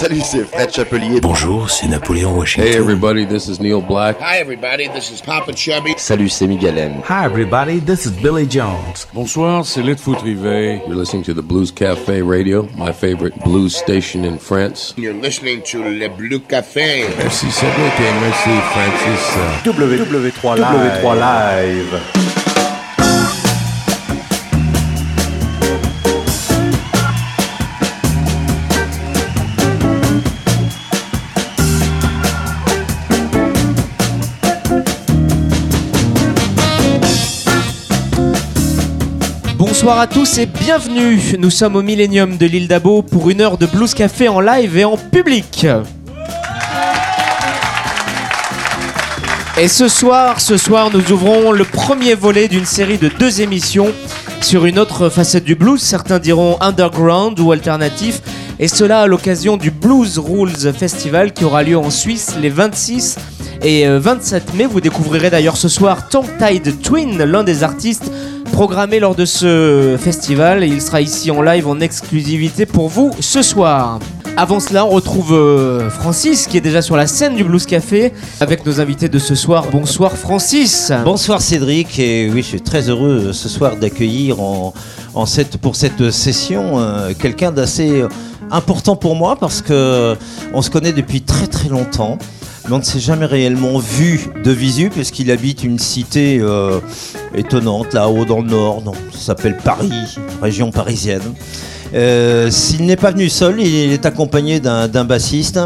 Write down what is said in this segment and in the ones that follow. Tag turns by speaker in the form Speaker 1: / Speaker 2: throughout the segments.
Speaker 1: Salut, c'est Fred Chapelier.
Speaker 2: Bonjour, c'est Napoléon Washington.
Speaker 3: Hey everybody, this is Neil Black.
Speaker 4: Hi everybody, this is Papa Chubby.
Speaker 1: Salut, c'est Miguel
Speaker 5: Hi everybody, this is Billy Jones.
Speaker 3: Bonsoir, c'est Litfoot Rivet. You're listening to the Blues Cafe Radio, my favorite blues station in France.
Speaker 4: You're listening to Le Blue Café.
Speaker 3: Merci Cédric et merci Francis.
Speaker 5: W3 Live.
Speaker 1: W3 Live.
Speaker 6: Bonsoir à tous et bienvenue. Nous sommes au Millennium de l'île d'Abo pour une heure de Blues Café en live et en public. Et ce soir, ce soir, nous ouvrons le premier volet d'une série de deux émissions sur une autre facette du blues. Certains diront underground ou alternatif. Et cela à l'occasion du Blues Rules Festival qui aura lieu en Suisse les 26 et 27 mai. Vous découvrirez d'ailleurs ce soir Tongue Tide Twin, l'un des artistes programmé lors de ce festival. Il sera ici en live en exclusivité pour vous ce soir. Avant cela, on retrouve euh, Francis qui est déjà sur la scène du Blues Café avec nos invités de ce soir. Bonsoir Francis.
Speaker 7: Bonsoir Cédric et oui je suis très heureux euh, ce soir d'accueillir en, pour cette session euh, quelqu'un d'assez important pour moi parce que on se connaît depuis très très longtemps on ne s'est jamais réellement vu de visu puisqu'il habite une cité euh, étonnante là-haut dans le nord, donc, ça s'appelle Paris, région parisienne. Euh, S'il n'est pas venu seul, il est accompagné d'un bassiste.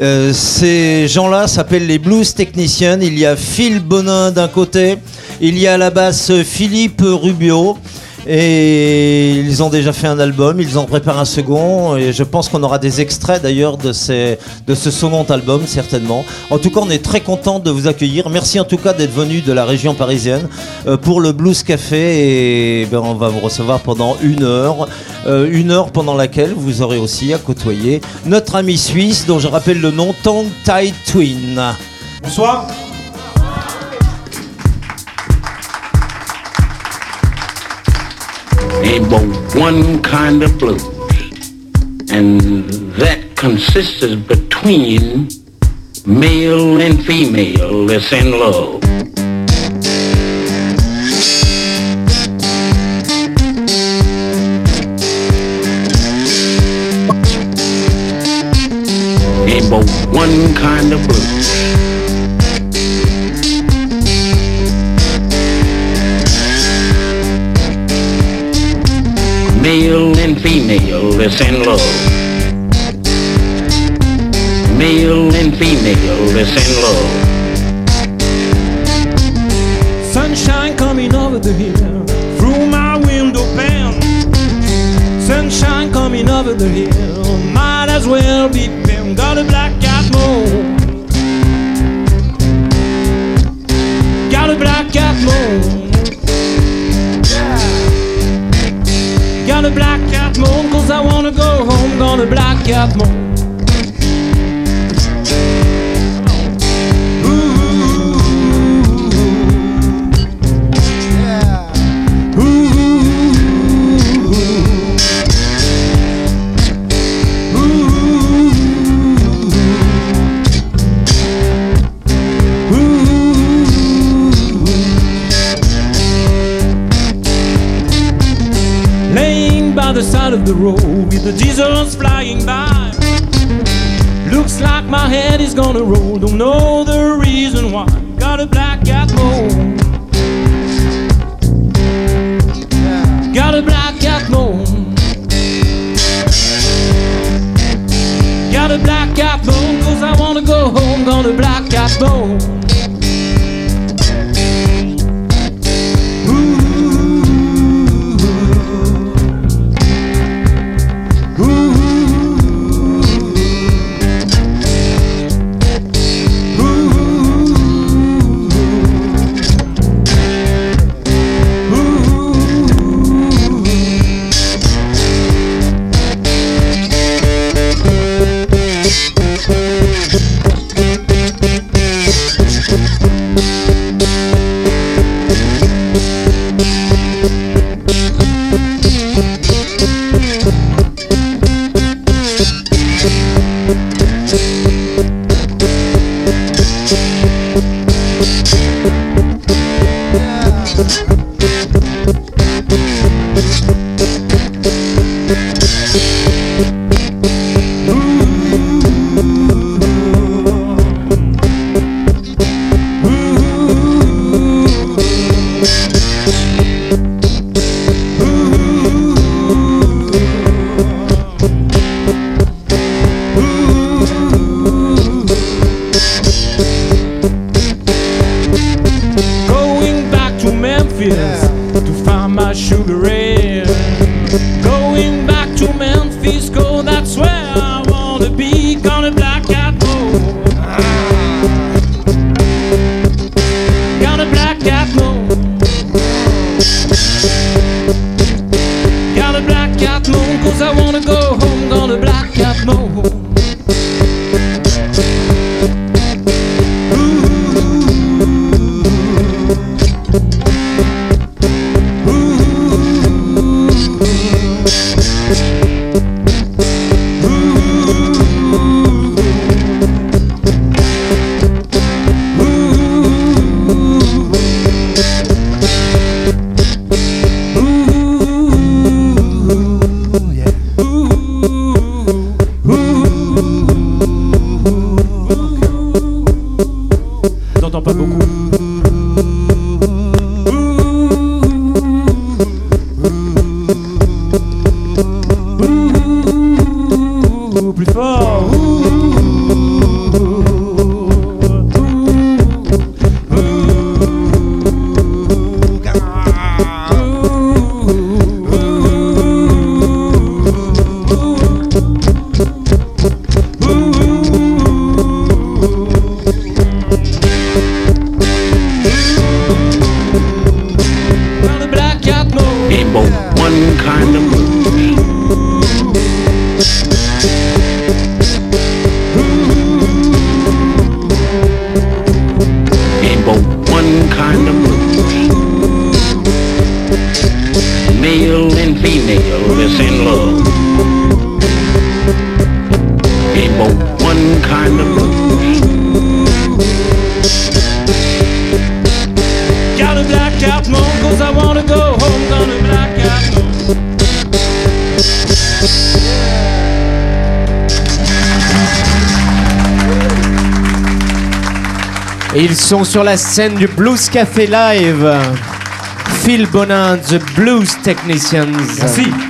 Speaker 7: Euh, ces gens-là s'appellent les blues technicians. Il y a Phil Bonin d'un côté, il y a à la basse Philippe Rubio. Et ils ont déjà fait un album, ils en préparent un second, et je pense qu'on aura des extraits d'ailleurs de, ce second album, certainement. En tout cas, on est très content de vous accueillir. Merci en tout cas d'être venu de la région parisienne euh, pour le Blues Café, et ben, on va vous recevoir pendant une heure. Euh, une heure pendant laquelle vous aurez aussi à côtoyer notre ami suisse, dont je rappelle le nom, Tongue Tide Twin.
Speaker 5: Bonsoir.
Speaker 8: Ain't but one kind of blues, and that consists between male and female that's in love. That's in love.
Speaker 9: Sunshine coming over the hill through my window pane. Sunshine coming over the hill, might as well be been. Got a black cat moon. Got a black cat moon. Got a black cat moon, cause I wanna go home. Got a black cat moon. Side of the road with the diesels flying by. Looks like my head is gonna roll. Don't know the reason why. Got a black cat moon. Got a black cat moon. Got a black cat moon, cause I wanna go home. Got a black cat moon. feels yeah. to find my sugar ray.
Speaker 8: some kind of move.
Speaker 9: Got a blacked out moon, cause I wanna go home, gonna black out moon.
Speaker 6: Ils sont sur la scène du Blues Café Live. Phil Bonin, The Blues Technicians.
Speaker 9: Merci.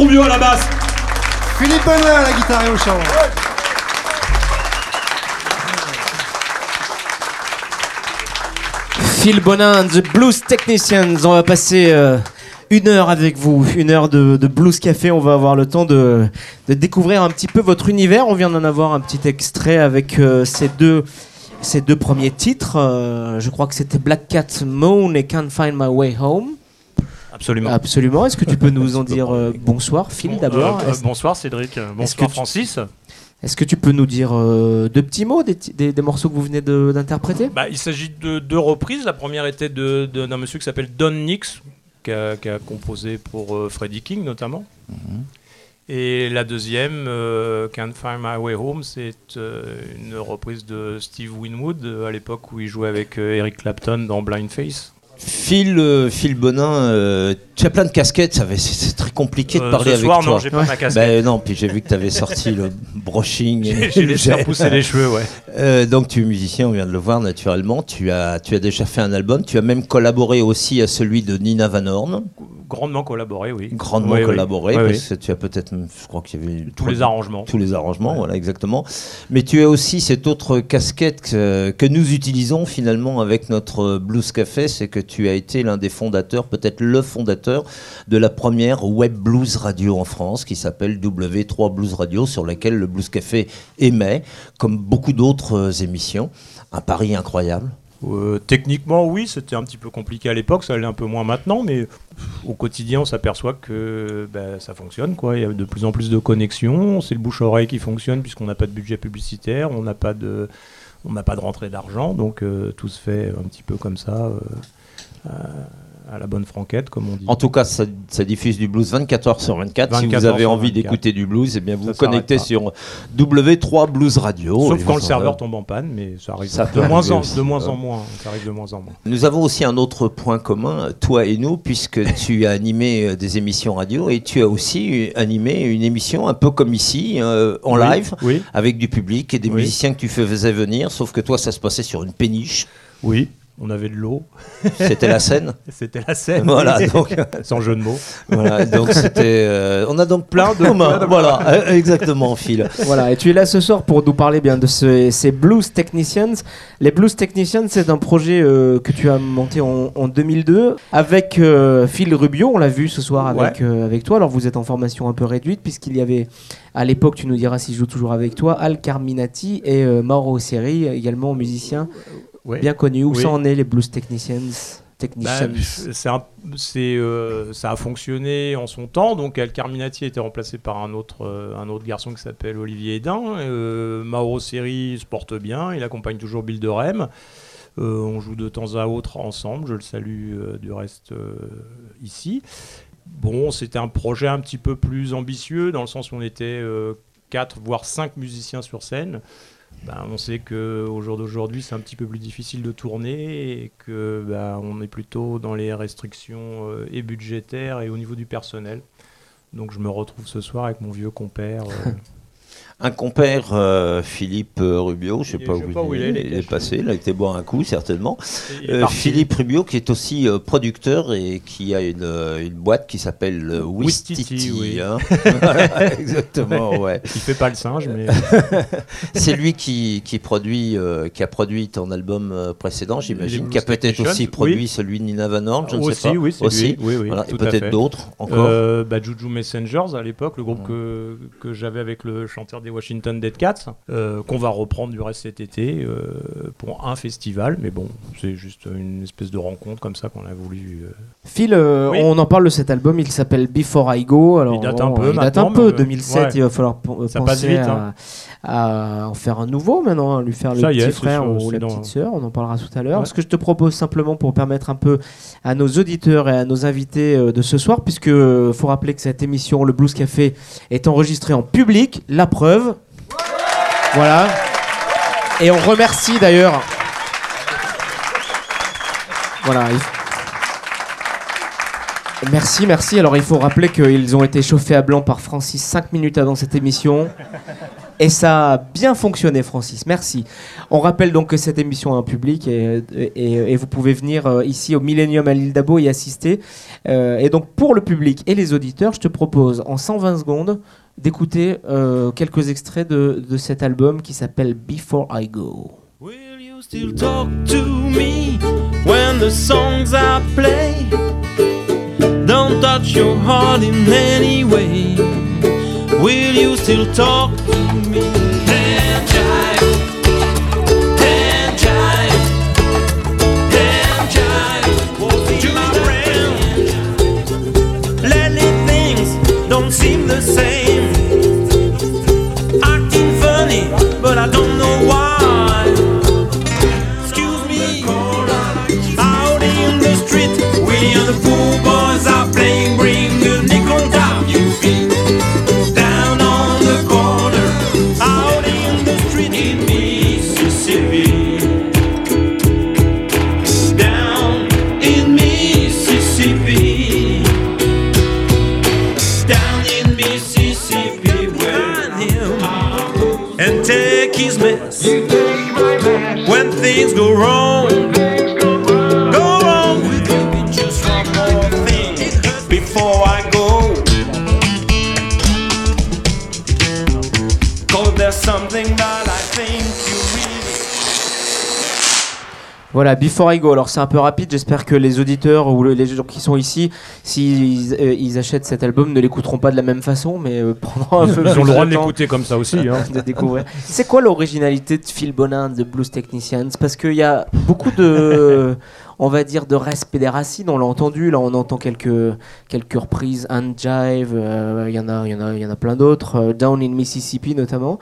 Speaker 5: Philippe Roubiot à la basse.
Speaker 1: Philippe Bonin à la guitare et au chant.
Speaker 6: Phil Bonin and the Blues Technicians. On va passer euh, une heure avec vous, une heure de, de Blues Café. On va avoir le temps de, de découvrir un petit peu votre univers. On vient d'en avoir un petit extrait avec euh, ces deux. Ces deux premiers titres, euh, je crois que c'était Black Cat Moon et Can't Find My Way Home.
Speaker 9: Absolument.
Speaker 6: Absolument. Est-ce que tu peux nous en dire euh, bonsoir, Phil, d'abord
Speaker 9: Euh, euh, bonsoir Cédric,
Speaker 6: Est-ce
Speaker 9: bonsoir
Speaker 6: que tu-
Speaker 9: Francis.
Speaker 6: Est-ce que tu peux nous dire euh, deux petits mots des, des- des morceaux que vous venez de- d'interpréter?
Speaker 9: Bah, il s'agit de deux reprises. La première était de- de- d'un monsieur qui s'appelle Don Nix, qui a, qui a composé pour euh, Freddie King notamment. Et la deuxième, euh, Can't Find My Way Home, c'est euh, une reprise de Steve Winwood à l'époque où il jouait avec euh, Eric Clapton dans Blind Face.
Speaker 7: Phil, euh, Phil Bonin, euh, tu as plein de casquettes, c'est très compliqué de
Speaker 9: Euh,
Speaker 7: parler
Speaker 9: ce
Speaker 7: avec
Speaker 9: soir,
Speaker 7: toi.
Speaker 9: non, j'ai pas ma casquette.
Speaker 7: Ben non, puis j'ai vu que tu avais sorti le brushing.
Speaker 9: J'ai- laissé
Speaker 7: gel.
Speaker 9: repousser les cheveux, ouais.
Speaker 7: Euh, donc tu es musicien, on vient de le voir naturellement. Tu as, tu as déjà fait un album, tu as même collaboré aussi à celui de Nina Van Horn.
Speaker 9: Grandement collaboré, oui.
Speaker 7: Grandement
Speaker 9: Oui,
Speaker 7: collaboré,
Speaker 9: Oui,
Speaker 7: parce que tu as peut-être, je crois qu'il y avait
Speaker 9: Tous les arrangements.
Speaker 7: Tous les arrangements, voilà exactement. Mais tu as aussi cette autre casquette que, que nous utilisons finalement avec notre Blues Café, c'est que tu as été l'un des fondateurs, peut-être le fondateur de la première web blues radio en France, qui s'appelle W3 Blues Radio, sur laquelle le Blues Café émet, comme beaucoup d'autres euh, émissions. Un pari incroyable.
Speaker 9: Euh, techniquement, oui, c'était un petit peu compliqué à l'époque, ça l'est un peu moins maintenant, mais au quotidien, on s'aperçoit que ben, ça fonctionne. Il y a de plus en plus de connexions, c'est le bouche-oreille qui fonctionne puisqu'on n'a pas de budget publicitaire, on n'a pas de, pas de rentrée d'argent, donc euh, tout se fait un petit peu comme ça, à la bonne franquette, comme on dit.
Speaker 7: En tout cas, ça, ça diffuse du blues 24 heures sur 24. si
Speaker 9: 24
Speaker 7: vous avez envie
Speaker 9: 24.
Speaker 7: d'écouter du blues, eh bien vous vous connectez sur W3 Blues Radio.
Speaker 9: Sauf quand le serveur tombe en panne, mais ça arrive
Speaker 7: Ça
Speaker 9: de, moins en, de moins en moins. Ça arrive de moins en moins.
Speaker 7: Nous avons aussi un autre point commun, toi et nous, puisque tu as animé euh, des émissions radio et tu as aussi animé une émission un peu comme ici, euh, en
Speaker 9: Oui,
Speaker 7: live,
Speaker 9: oui.
Speaker 7: avec du public et des
Speaker 9: Oui.
Speaker 7: musiciens que tu faisais venir, sauf que toi, ça se passait sur une péniche.
Speaker 9: Oui, on avait de l'eau.
Speaker 7: C'était la scène
Speaker 9: C'était la scène.
Speaker 7: Voilà, donc-
Speaker 9: Sans jeu de mots.
Speaker 7: Voilà, donc c'était. euh, on a donc plein de communs. Voilà, euh, exactement, Phil.
Speaker 6: Voilà, et tu es là ce soir pour nous parler bien de ce- ces Blues Technicians. Les Blues Technicians, c'est un projet euh, que tu as monté en, en 2002 avec euh, Phil Rubio, on l'a vu ce soir avec,
Speaker 9: Ouais.
Speaker 6: euh, avec toi. Alors vous êtes en formation un peu réduite puisqu'il y avait, à l'époque, tu nous diras si je joue toujours avec toi, Al Carminati et euh, Mauro Seri, également musicien
Speaker 9: Ouais.
Speaker 6: bien connu. Où
Speaker 9: Oui.
Speaker 6: ça en est les Blues Technicians
Speaker 9: Bah, c'est, euh, ça a fonctionné en son temps. Donc, Al Carminati a été remplacé par un autre, euh, un autre garçon qui s'appelle Olivier Edin. Euh, Mauro Seri se porte bien. Il accompagne toujours Bill de Rem. Euh, on joue de temps à autre ensemble. Je le salue du reste ici. Bon, c'était un projet un petit peu plus ambitieux dans le sens où on était euh, 4 voire 5 musiciens sur scène. Ben, on sait qu'au jour d'aujourd'hui, c'est un petit peu plus difficile de tourner et que ben, on est plutôt dans les restrictions euh, et budgétaires et au niveau du personnel. Donc je me retrouve ce soir avec mon vieux compère. euh,
Speaker 7: Un compère, euh, Philippe euh, Rubio, je sais pas
Speaker 9: je sais
Speaker 7: où
Speaker 9: pas où il est, il est
Speaker 7: passé, il a été boire un coup certainement. Euh. Philippe Rubio qui est aussi euh, producteur et qui a une, une boîte qui s'appelle
Speaker 9: Wistiti, oui.
Speaker 7: hein. Voilà, exactement, ouais.
Speaker 9: Il fait pas le singe, mais
Speaker 7: C'est lui qui, qui produit, qui a produit ton album précédent, j'imagine, qui a peut-être aussi produit
Speaker 9: oui.
Speaker 7: celui de Nina Van Horn, je ne
Speaker 9: aussi,
Speaker 7: sais pas.
Speaker 9: oui,
Speaker 7: aussi.
Speaker 9: lui. Oui,
Speaker 7: Voilà, et peut-être d'autres encore.
Speaker 9: Bah, Juju Messengers à l'époque, le groupe que, que j'avais avec le chanteur des Washington Dead Cats, euh, qu'on va reprendre du reste cet été euh, pour un festival. Mais bon, c'est juste une espèce de rencontre comme ça qu'on a voulu. euh,
Speaker 6: Phil, euh,
Speaker 9: Oui.
Speaker 6: on en parle de cet album, il s'appelle Before I Go. Alors,
Speaker 9: Il date un peu
Speaker 6: il date un
Speaker 9: maintenant,
Speaker 6: peu,
Speaker 9: mais, euh,
Speaker 6: 2007,
Speaker 9: ouais.
Speaker 6: il va falloir
Speaker 9: Ça
Speaker 6: penser
Speaker 9: passe vite,
Speaker 6: à,
Speaker 9: hein.
Speaker 6: À en faire un nouveau maintenant, à lui faire le
Speaker 9: Ça
Speaker 6: petit
Speaker 9: est,
Speaker 6: frère
Speaker 9: sûr,
Speaker 6: ou la petite sœur, on en parlera tout à l'heure.
Speaker 9: Ouais.
Speaker 6: Ce que je te propose simplement pour permettre un peu à nos auditeurs et à nos invités euh, de ce soir, puisque euh, faut rappeler que cette émission, le Blues Café, est enregistrée en public, la preuve. Voilà. Et on remercie d'ailleurs. Voilà. il- Merci, merci. Alors il faut rappeler qu'ils ont été chauffés à blanc par Francis 5 minutes avant cette émission. Et ça a bien fonctionné, Francis. Merci. On rappelle donc que cette émission est en public et, et- vous pouvez venir euh, ici au Millennium à l'île d'Abo y assister. Euh, et donc pour le public et les auditeurs, je te propose en 120 secondes d'écouter euh, quelques extraits de, de cet album qui s'appelle Before I Go.
Speaker 10: you still talk to me when the songs I play don't touch your heart in any way? Will you still talk to me?
Speaker 6: Voilà, Before I Go. Alors c'est un peu rapide, j'espère que les auditeurs ou le- les gens qui sont ici, s'ils euh, ils achètent cet album, ne l'écouteront pas de la même façon, mais euh, prendront un peu
Speaker 9: Ils ont le droit de l'écouter comme ça aussi. hein.
Speaker 6: de découvrir. C'est quoi l'originalité de Phil Bonin de Blues Technicians? Parce qu'il y a beaucoup de, on va dire, de respect des racines. On l'a entendu, là on entend quelques, quelques reprises, Hand Jive, euh, il y en a, il y en a, il y en a plein d'autres, euh, Down in Mississippi notamment.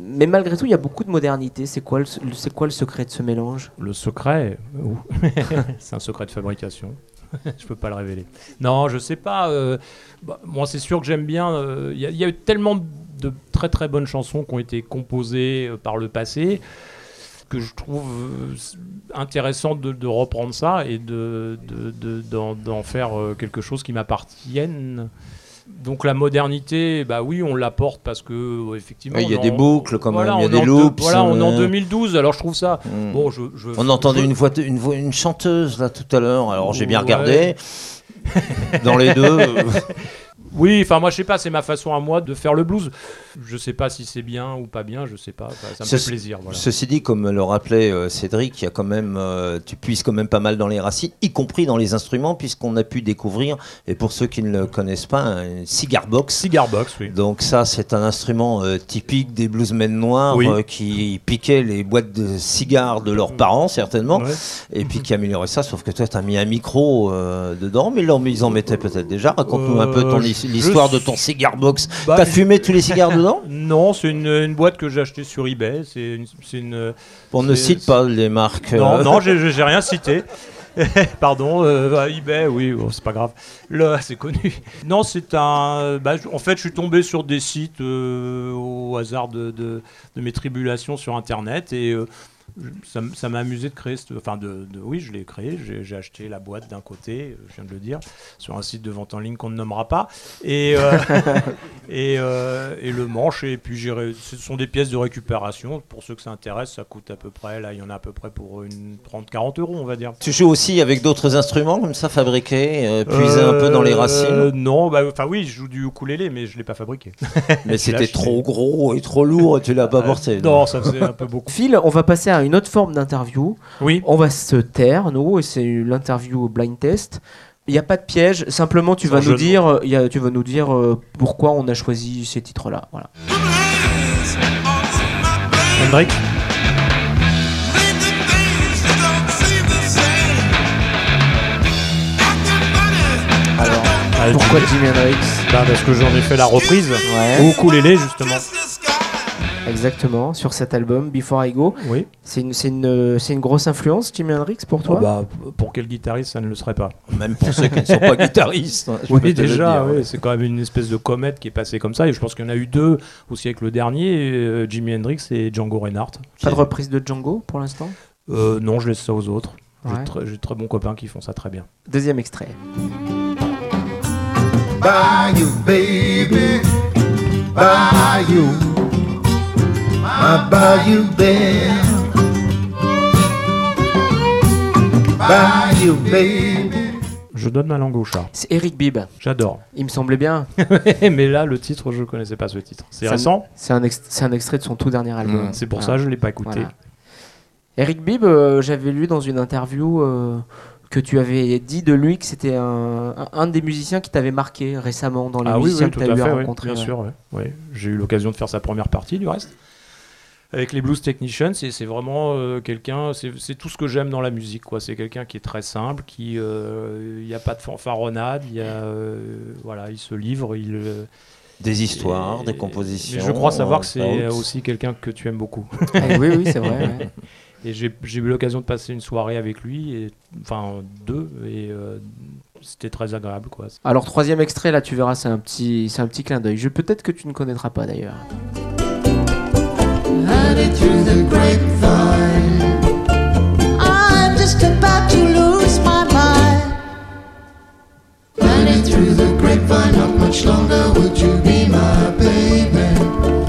Speaker 6: Mais malgré tout, il y a beaucoup de modernité. C'est quoi, le, c'est quoi le secret de ce mélange?
Speaker 9: Le secret, c'est un secret de fabrication. je peux pas le révéler. Non, je sais pas. euh, bah, moi, c'est sûr que j'aime bien. euh, Il y, a- y eu tellement de très très bonnes chansons qui ont été composées euh, par le passé que je trouve euh, intéressant de, de reprendre ça et de, de- de- d'en, faire euh, quelque chose qui m'appartienne. Donc la modernité, bah oui, on l'apporte parce que euh, effectivement.
Speaker 7: Il y a des boucles quand même, il y a des loops,
Speaker 9: Voilà, on est en
Speaker 7: euh.
Speaker 9: 2012, alors je trouve ça.
Speaker 7: Mm.
Speaker 9: Bon, je, je-
Speaker 7: On entendait une voix, une voix, une chanteuse là tout à l'heure. Alors j'ai bien
Speaker 9: Ouais.
Speaker 7: regardé. Dans les deux.
Speaker 9: Oui, enfin moi je sais pas, c'est ma façon à moi de faire le blues. Je sais pas si c'est bien ou pas bien, je sais pas, ça, me
Speaker 7: Ceci-
Speaker 9: fait plaisir. Voilà.
Speaker 7: Ceci dit, comme le rappelait euh, Cédric, il y a quand même, euh, tu puisses quand même pas mal dans les racines, y compris dans les instruments, puisqu'on a pu découvrir, et pour ceux qui ne le connaissent pas, un cigar box.
Speaker 9: Cigar box, oui.
Speaker 7: Donc ça, c'est un instrument euh, typique des bluesmen noirs
Speaker 9: Oui.
Speaker 7: qui piquaient les boîtes de cigares de leurs parents, certainement,
Speaker 9: Ouais.
Speaker 7: et puis qui amélioraient ça, sauf que toi, tu as mis un micro dedans, mais ils en- ils en mettaient peut-être déjà. Raconte-nous un peu ton, his-
Speaker 9: je-
Speaker 7: l'histoire de ton cigar box.
Speaker 9: Bah,
Speaker 7: T'as fumé tous les cigares dedans?
Speaker 9: Non, c'est une, une boîte que j'ai achetée sur eBay. C'est une,
Speaker 7: On ne cite pas les marques.
Speaker 9: Non,
Speaker 7: euh.
Speaker 9: non, j'ai rien cité. Pardon, euh, eBay, oui, bon, c'est pas grave. Là, c'est connu. Non, c'est un. bah, en fait, je suis tombé sur des sites euh, au hasard de, de- de mes tribulations sur Internet et ça, m'a amusé de créer. cette- Enfin, de, de- oui, je l'ai créé. J'ai acheté la boîte d'un côté, je viens de le dire, sur un site de vente en ligne qu'on ne nommera pas. Et, euh, et, euh, et le manche. Et puis, ce sont des pièces de récupération. Pour ceux que ça intéresse, ça coûte à peu près. Là, il y en a à peu près pour une 30-40 euros, on va dire.
Speaker 7: Tu joues aussi avec d'autres instruments comme ça fabriqués, euh, puisés un peu dans les
Speaker 9: Euh,
Speaker 7: racines?
Speaker 9: Non, bah, enfin oui, je joue du ukulélé, mais je l'ai pas fabriqué.
Speaker 7: Mais c'était trop gros et trop lourd et tu l'as pas porté.
Speaker 9: Non, ça faisait un peu beaucoup.
Speaker 6: Phil, on va passer à une autre forme d'interview.
Speaker 9: Oui.
Speaker 6: On va se taire, nous, et c'est l'interview blind test. Il n'y a pas de piège, simplement tu vas nous dire, euh, il y a- tu vas nous dire euh, pourquoi on a choisi ces titres-là. Voilà.
Speaker 9: Hendrik
Speaker 6: Alors, pourquoi Jimi Hendrix?
Speaker 9: Bah, Parce que j'en ai fait la reprise
Speaker 6: Ouais.
Speaker 9: au ukulélé, justement.
Speaker 6: Exactement, sur cet album, Before I Go.
Speaker 9: Oui.
Speaker 6: C'est une, c'est une, c'est une grosse influence, Jimi Hendrix, pour toi?
Speaker 9: Oh, bah, pour quel guitariste, ça ne le serait pas.
Speaker 7: Même pour ceux qui ne sont pas guitaristes. hein,
Speaker 9: Oui,
Speaker 7: te le
Speaker 9: déjà,
Speaker 7: dire,
Speaker 9: oui,
Speaker 7: ouais.
Speaker 9: c'est quand même une espèce de comète qui est passée comme ça. Et je pense qu'il y en a eu deux aussi avec le dernier, euh, Jimi Hendrix et Django Reinhardt.
Speaker 6: Pas de reprise de Django pour l'instant?
Speaker 9: Euh, non, je laisse ça aux autres. J'ai
Speaker 6: Ouais.
Speaker 9: de J'ai de très bons copains qui font ça très bien.
Speaker 6: Deuxième extrait.
Speaker 11: Bayou, baby, Bayou, my Bayou bear. Bayou, baby.
Speaker 9: Je donne ma langue au chat.
Speaker 6: C'est Eric Bibb.
Speaker 9: J'adore.
Speaker 6: Il me semblait bien.
Speaker 9: Mais là, le titre, je connaissais pas ce titre. C'est récent
Speaker 6: C'est un, ex- c'est un extrait de son tout dernier album.
Speaker 9: Mm, c'est pour
Speaker 6: Voilà.
Speaker 9: ça que je l'ai pas écouté.
Speaker 6: Voilà. Eric Bibb, euh, j'avais lu dans une interview euh, que tu avais dit de lui que c'était un, des musiciens qui t'avait marqué récemment dans les
Speaker 9: Ah oui,
Speaker 6: musiciens
Speaker 9: oui,
Speaker 6: que tu as
Speaker 9: à
Speaker 6: eu
Speaker 9: fait,
Speaker 6: à
Speaker 9: oui,
Speaker 6: rencontrer.
Speaker 9: bien
Speaker 6: ouais.
Speaker 9: sûr. ouais. Ouais. J'ai eu l'occasion de faire sa première partie, du reste. Avec les Blues Technicians, c'est c'est vraiment euh, quelqu'un, c'est c'est tout ce que j'aime dans la musique. quoi. C'est quelqu'un qui est très simple, qui, euh, il n'y a pas de fanfaronnade, il y a, euh, voilà, il se livre, il. euh,
Speaker 7: Des histoires,
Speaker 9: et-
Speaker 7: des compositions.
Speaker 9: mais je crois savoir que c'est aussi quelqu'un que tu aimes beaucoup.
Speaker 6: Eh oui, oui, c'est vrai, ouais.
Speaker 9: Et j'ai eu l'occasion de passer une soirée avec lui, et, enfin deux, et euh, c'était très agréable. Quoi.
Speaker 6: Alors troisième extrait, là tu verras, c'est un petit, c'est un petit clin d'œil. Peut-être que tu ne connaîtras pas d'ailleurs.
Speaker 11: Honey through the grapevine. I'm just about to lose my mind. Honey through the grapevine, not much longer would you be my baby.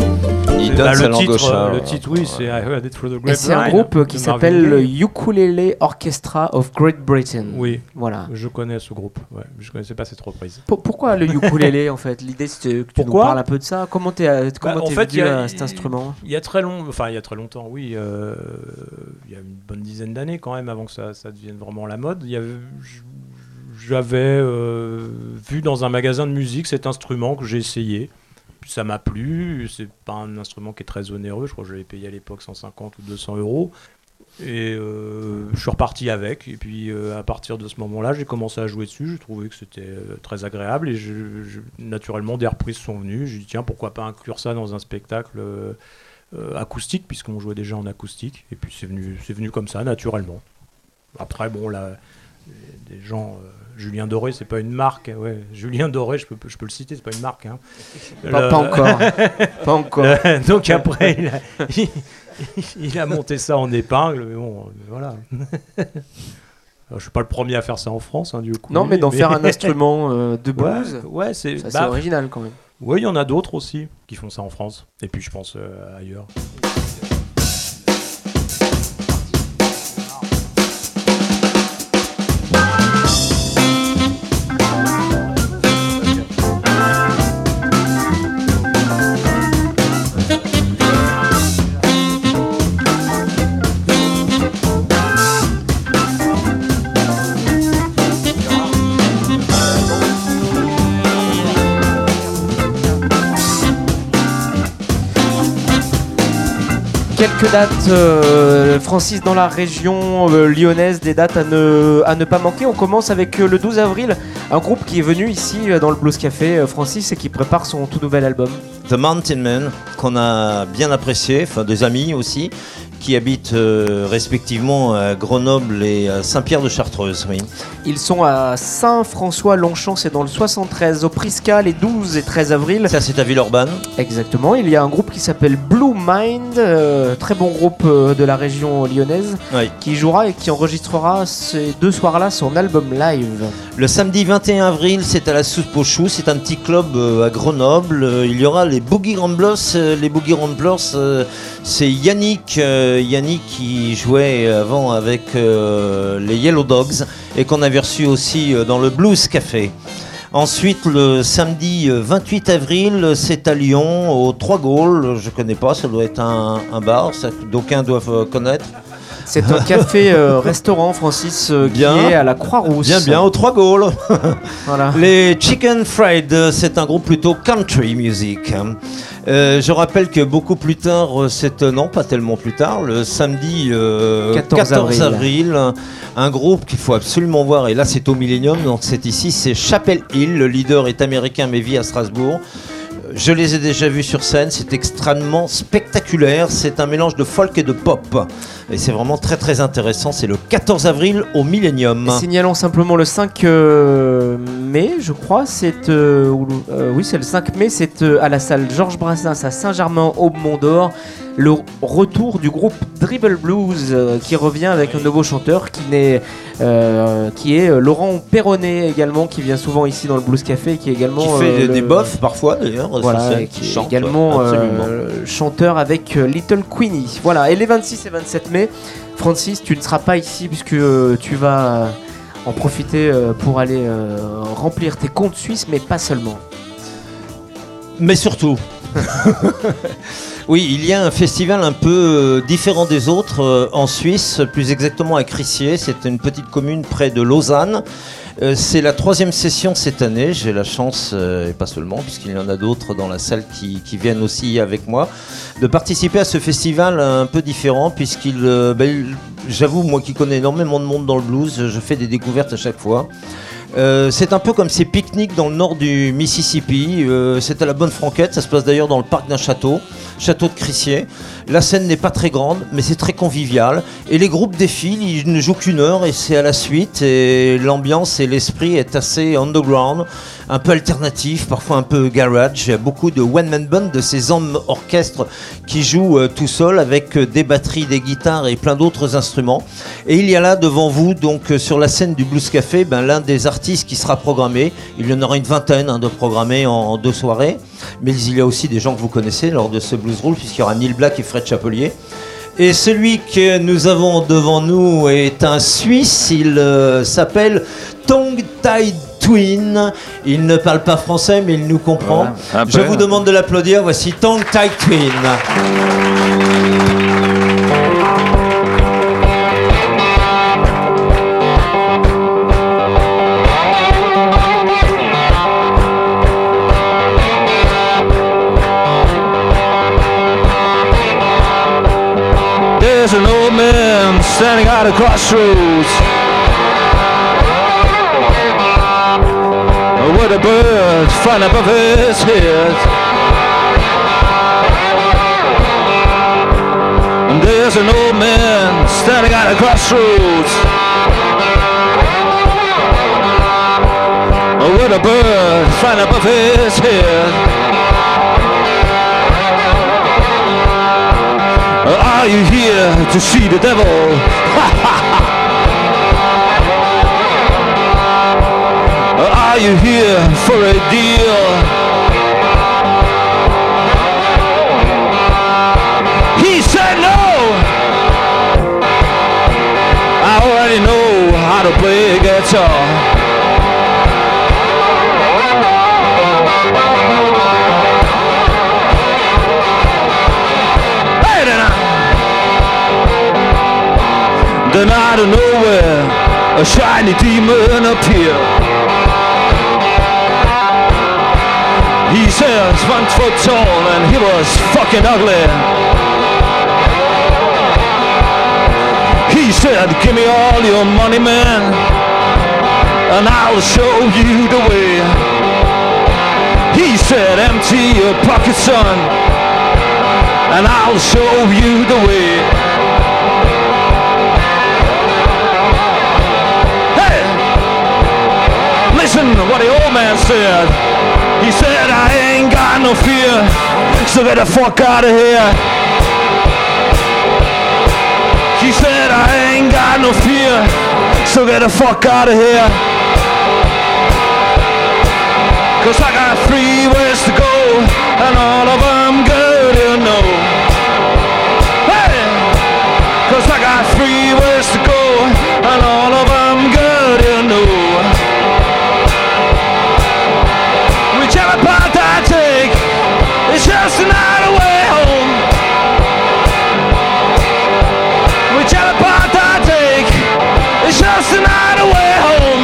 Speaker 7: Il donne
Speaker 9: Bah,
Speaker 7: sa
Speaker 9: le,
Speaker 7: langue au
Speaker 9: titre,
Speaker 7: chat.
Speaker 9: euh, le titre, oui, c'est I Heard It Through the
Speaker 6: Et c'est un
Speaker 9: Grapevine
Speaker 6: groupe qui s'appelle le. Ukulele Orchestra of Great Britain.
Speaker 9: Oui,
Speaker 6: Voilà.
Speaker 9: je connais ce groupe. Ouais, je connaissais pas cette reprise.
Speaker 6: Pour- pourquoi le ukulélé en fait? L'idée c'était que tu nous parles un peu de ça? Comment t'es, euh, comment
Speaker 9: Bah, en
Speaker 6: t'es
Speaker 9: fait,
Speaker 6: venu
Speaker 9: y a-
Speaker 6: à cet instrument?
Speaker 9: Il y a très long, enfin il y a très longtemps, oui, euh, il y a une bonne dizaine d'années quand même avant que ça, ça devienne vraiment la mode. Il y avait, j'avais euh, vu dans un magasin de musique cet instrument que j'ai essayé. Ça m'a plu. C'est pas un instrument qui est très onéreux. Je crois que je l'avais payé à l'époque 150 ou 200 euros. Et euh, je suis reparti avec. Et puis euh, à partir de ce moment-là, j'ai commencé à jouer dessus. J'ai trouvé que c'était euh, très agréable. Et je- naturellement, des reprises sont venues. J'ai dit, tiens, pourquoi pas inclure ça dans un spectacle acoustique, puisqu'on jouait déjà en acoustique. Et puis c'est venu, venu comme ça, naturellement. Après, bon, là, des gens. Julien Doré, c'est pas une marque. Ouais, Julien Doré, je peux, je peux le citer, c'est pas une marque. hein.
Speaker 6: Pas- pas encore. Pas encore.
Speaker 9: Le- donc après, il a, il, il a monté ça en épingle, mais bon, euh, voilà. Alors, je suis pas le premier à faire ça en France, hein, du coup.
Speaker 6: Non, mais d'en faire un instrument euh, de
Speaker 9: Ouais,
Speaker 6: blues,
Speaker 9: ouais, c'est
Speaker 6: ça, c'est
Speaker 9: bah,
Speaker 6: original quand même.
Speaker 9: Oui, il y en a d'autres aussi qui font ça en France. Et puis je pense euh, ailleurs.
Speaker 6: Quelques dates, euh, Francis, dans la région euh, lyonnaise, des dates à ne, pas manquer. On commence avec euh, le 12 avril, un groupe qui est venu ici dans le Blues Café, Francis, et qui prépare son tout nouvel album.
Speaker 7: The Mountain Men, qu'on a bien apprécié, des amis aussi, qui habitent euh, respectivement à Grenoble et à Saint-Pierre de Chartreuse. Oui.
Speaker 6: Ils sont à Saint-François-Longchamp, c'est dans le 73, au Prisca, les 12 et 13 avril.
Speaker 7: Ça, c'est à Villeurbanne.
Speaker 6: Exactement. Il y a un groupe qui s'appelle Blue Mind, euh, très bon groupe euh, de la région lyonnaise,
Speaker 7: Oui.
Speaker 6: qui jouera et qui enregistrera ces deux soirs-là son album live.
Speaker 7: Le samedi 21 avril, c'est à la Soupe aux Choux, c'est un petit club euh, à Grenoble. Euh, il y aura les Boogie Ramblers. euh, les Boogie Ramblers, c'est Yannick, Yannick qui jouait avant avec les Yellow Dogs et qu'on avait reçu aussi dans le Blues Café. Ensuite, le samedi euh, 28 avril, c'est à Lyon, au Trois Gaules. Je connais pas, ça doit être un, bar, d'aucuns doivent connaître.
Speaker 6: C'est un café-restaurant, Francis, euh, qui
Speaker 7: Bien.
Speaker 6: est à la Croix-Rousse.
Speaker 7: Bien, bien, au Trois Gaules.
Speaker 6: Voilà.
Speaker 7: Les Chicken Fried, euh, c'est un groupe plutôt country music. Euh, je rappelle que beaucoup plus tard, euh, c'est euh, non pas tellement plus tard, le samedi euh,
Speaker 6: 14
Speaker 7: 14,
Speaker 6: avril.
Speaker 7: avril, un- un groupe qu'il faut absolument voir. Et là, c'est au Millennium, donc c'est ici, c'est Chapel Hill. Le leader est américain, mais vit à Strasbourg. Je les ai déjà vus sur scène, c'est extrêmement spectaculaire. C'est un mélange de folk et de pop. Et c'est vraiment très très intéressant. C'est le 14 avril au Millennium.
Speaker 6: Signalons simplement le 5 euh, mai, je crois, c'est euh, euh, oui, c'est le 5 mai, c'est à la salle Georges Brassens à Saint-Germain au Mont-d'Or, le retour du groupe Dribble Blues euh, qui revient avec un nouveau chanteur qui n'est euh, qui est euh, Laurent Perronnet également qui vient souvent ici dans le Blues Café qui est également
Speaker 7: Qui fait des,
Speaker 6: le-
Speaker 7: des bofs parfois d'ailleurs.
Speaker 6: voilà, et qui est
Speaker 7: chante,
Speaker 6: également chanteur avec Little Queenie. Voilà, et les 26 et 27 mai, Francis, tu ne seras pas ici puisque tu vas en profiter pour aller remplir tes comptes suisses, mais pas seulement.
Speaker 7: Mais surtout. oui, il y a un festival un peu euh, différent des autres euh, en Suisse, plus exactement à Crissier. C'est une petite commune près de Lausanne. Euh, c'est la troisième session cette année. J'ai la chance, et pas seulement, puisqu'il y en a d'autres dans la salle qui, viennent aussi avec moi, de participer à ce festival un peu différent, puisqu'il, ben, j'avoue, moi qui connais énormément de monde dans le blues, je fais des découvertes à chaque fois. Euh, c'est un peu comme ces pique-niques dans le nord du Mississippi. Euh, c'est à la bonne franquette. Ça se passe d'ailleurs dans le parc d'un château, château de Crissier. La scène n'est pas très grande, mais c'est très convivial. Et les groupes défilent. Ils ne jouent qu'une heure et c'est à la suite. Et l'ambiance et l'esprit est assez underground, un peu alternatif, parfois un peu garage. Il y a beaucoup de one-man band, de ces hommes orchestres qui jouent euh, tout seuls avec euh, des batteries, des guitares et plein d'autres instruments. Et il y a là devant vous, donc euh, sur la scène du Blues Café, ben, l'un des artistes qui sera programmé. Il y en aura une vingtaine hein, de programmés en, en deux soirées. Mais il y a aussi des gens que vous connaissez lors de ce Blues Roll, puisqu'il y aura Neil Black et Fred Chapelier. Et celui que nous avons devant nous est un Suisse. Il euh, s'appelle Tongue Tide Twin. Il ne parle pas français, mais il nous comprend.
Speaker 12: Voilà,
Speaker 7: Je vous demande de l'applaudir. Voici Tongue Tide Twin.
Speaker 10: Standing at a crossroads. With a bird flying above his head. And there's an old man standing at a crossroads.
Speaker 12: With a bird flying above his head. Are you here to see the devil? Are you here for a deal? He said no. I already know how to play guitar. Then out of nowhere, a shiny demon appeared. He says one foot tall and he was fucking ugly. He said, give me all your money, man, and I'll show you the way. He said, empty your pocket, son, and I'll show you the way. Listen what the old man said. He said, I ain't got no fear, so get the fuck out of here. He said, I ain't got no fear, so get the fuck out of here. Cause I got three ways to go, and all of them good,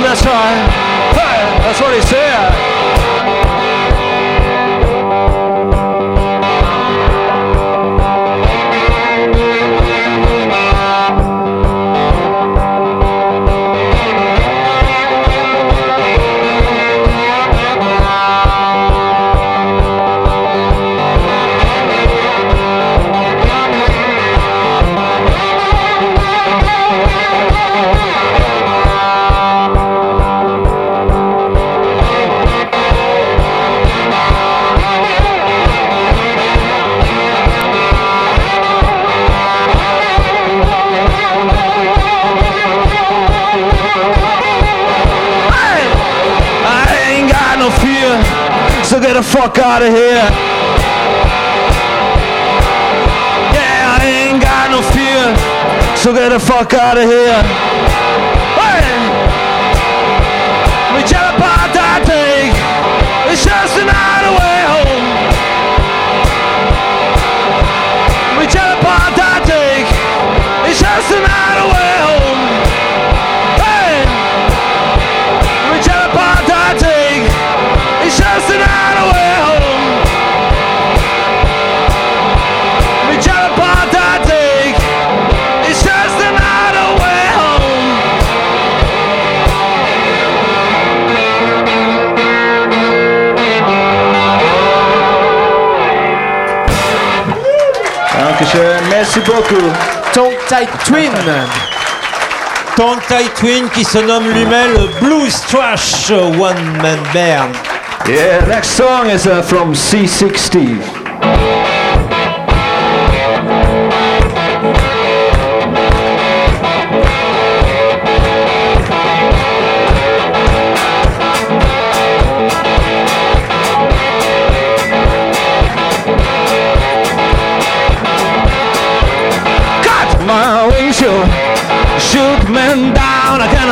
Speaker 12: That's right. Out of here. Yeah, I ain't got no fear, so get the fuck out of here. Merci beaucoup.
Speaker 6: Tongue Tight Twin.
Speaker 7: Tongue Tight Twin qui se nomme lui-même le Blues Trash One Man Band.
Speaker 12: Yeah, next song is uh, from C6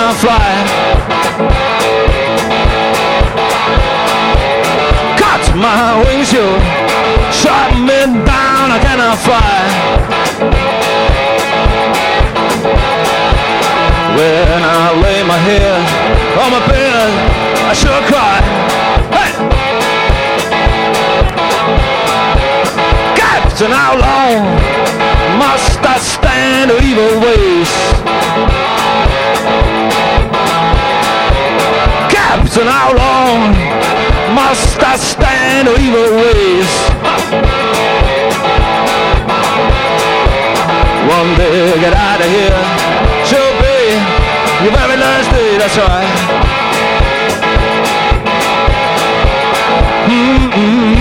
Speaker 12: I fly. Cut my wings, you shot me down, I cannot fly. When I lay my head on my bed, I sure cry. Hey! Captain, how long must I stand evil ways?
Speaker 13: And how long must I stand evil ways? One day get out of here. Sure, babe, your very last day, that's right.
Speaker 6: Mm-mm.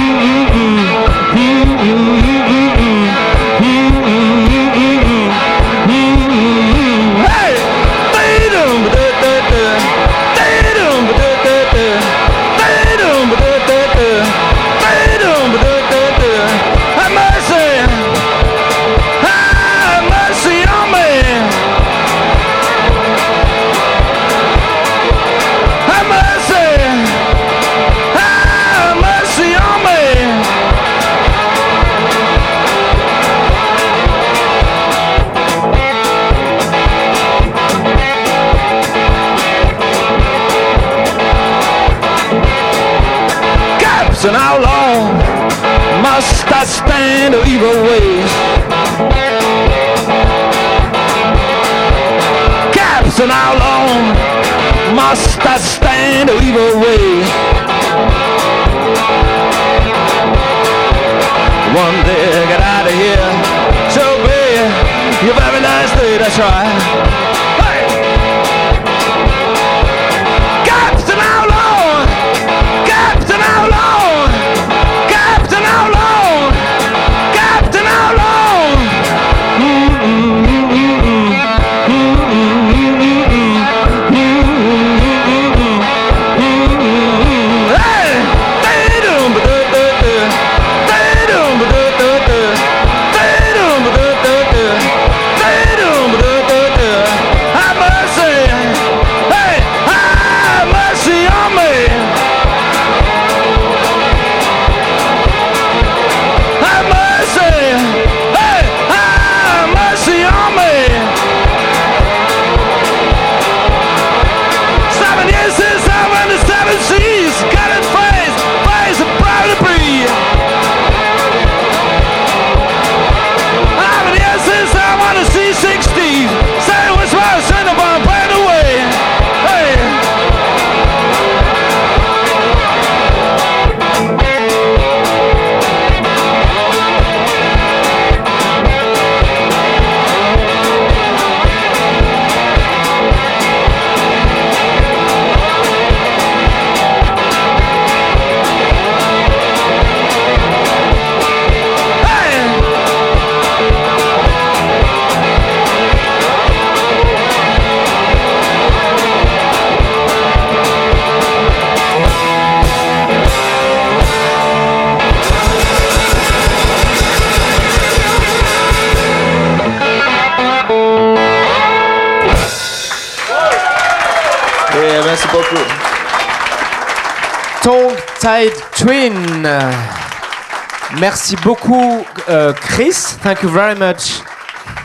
Speaker 6: Merci beaucoup, euh, Chris. Thank you very much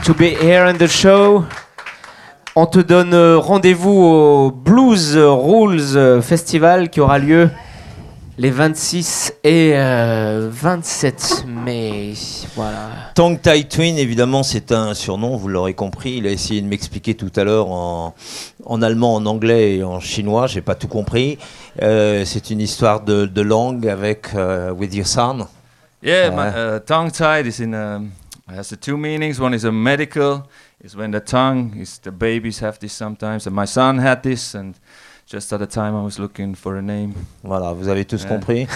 Speaker 6: to be here on the show. On te donne euh, rendez-vous au Blues Rules euh, Festival qui aura lieu les 26 et euh, 27 mai. Voilà.
Speaker 7: Tong Tai Twin, évidemment, c'est un surnom, vous l'aurez compris. Il a essayé de m'expliquer tout à l'heure en, en allemand, en anglais et en chinois. J'ai pas tout compris. Euh, c'est une histoire de, de langue avec euh, With Your Son.
Speaker 12: Yeah,
Speaker 7: Uh,
Speaker 12: my, uh, tongue tied is in um, has the two meanings. One is a medical, is when the tongue is the babies have this sometimes, and my son had this, and just at the time I was looking for a name.
Speaker 7: Voilà, vous avez tous
Speaker 12: Yeah.
Speaker 7: compris.